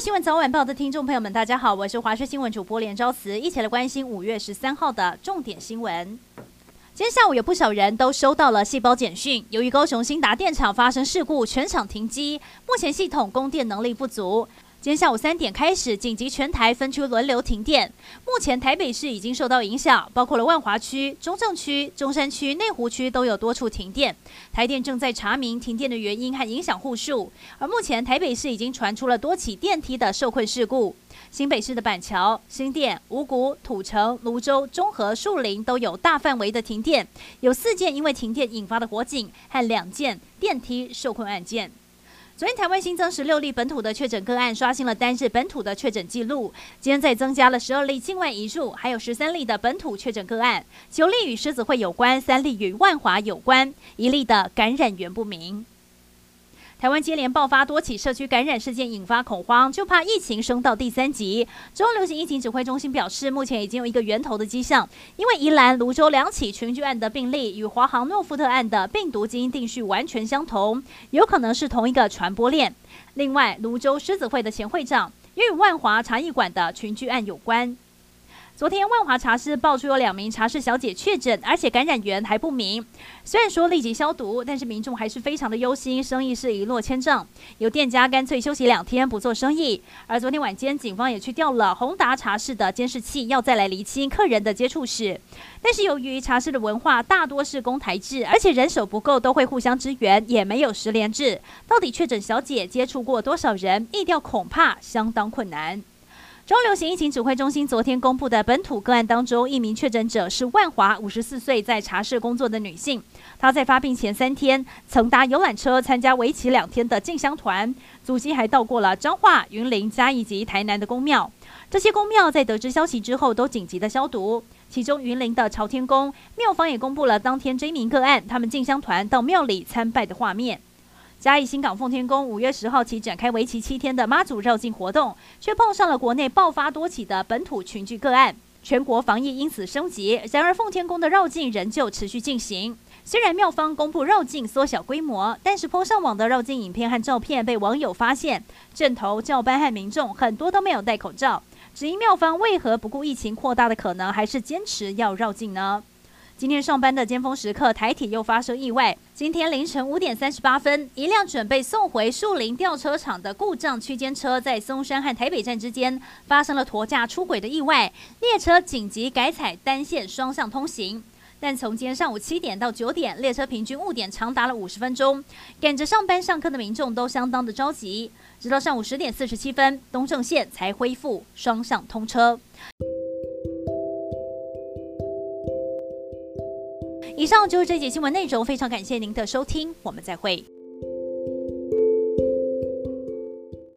新闻早晚报的听众朋友们，大家好，我是华视新闻主播连昭慈，一起来关心五月十三号的重点新闻。今天下午有不少人都收到了细胞简讯，由于高雄新达电厂发生事故，全场停机，目前系统供电能力不足。今天下午三点开始，紧急全台分区轮流停电。目前台北市已经受到影响，包括了万华区、中正区、中山区、内湖区都有多处停电。台电正在查明停电的原因和影响户数。而目前台北市已经传出了多起电梯的受困事故，新北市的板桥、新店、五股、土城、芦洲、中和、树林都有大范围的停电，有四件因为停电引发的火警和两件电梯受困案件。昨天台湾新增十六例本土的确诊个案，刷新了单日本土的确诊记录。今天再增加了十二例境外移入，还有十三例的本土确诊个案，九例与狮子会有关，三例与万华有关，一例的感染源不明。台湾接连爆发多起社区感染事件，引发恐慌，就怕疫情升到第三级。中流行疫情指挥中心表示，目前已经有一个源头的迹象，因为宜兰、芦洲两起群聚案的病例与华航诺富特案的病毒基因定序完全相同，有可能是同一个传播链。另外，芦洲狮子会的前会长也与万华茶艺馆的群聚案有关。昨天，万华茶室爆出有两名茶室小姐确诊，而且感染源还不明。虽然说立即消毒，但是民众还是非常的忧心，生意是一落千丈。有店家干脆休息两天不做生意。而昨天晚间，警方也去调了宏达茶室的监视器，要再来厘清客人的接触史。但是由于茶室的文化大多是公台制，而且人手不够，都会互相支援，也没有十连制。到底确诊小姐接触过多少人，疫调恐怕相当困难。中流行疫情指挥中心昨天公布的本土个案当中，一名确诊者是万华五十四岁在茶室工作的女性。她在发病前三天曾搭游览车参加为期两天的进香团，足迹还到过了彰化、云林、嘉义及台南的宫庙。这些宫庙在得知消息之后都紧急的消毒。其中云林的朝天宫庙方也公布了当天这名个案，他们进香团到庙里参拜的画面。嘉义新港奉天宫五月十号起展开为期七天的妈祖绕境活动，却碰上了国内爆发多起的本土群聚个案，全国防疫因此升级。然而奉天宫的绕境仍旧持续进行。虽然庙方公布绕境缩小规模，但是坡上网的绕境影片和照片被网友发现，阵头教班和民众很多都没有戴口罩，只因庙方为何不顾疫情扩大的可能，还是坚持要绕境呢？今天上班的尖峰时刻，台铁又发生意外。今天凌晨五点三十八分，一辆准备送回树林吊车厂的故障区间车，在松山和台北站之间发生了驼架出轨的意外，列车紧急改采单线双向通行。但从今天上午七点到九点，列车平均误点长达了五十分钟，赶着上班上课的民众都相当的着急。直到上午十点四十七分，东正线才恢复双向通车。以上就是这节新闻内容，非常感谢您的收听，我们再会。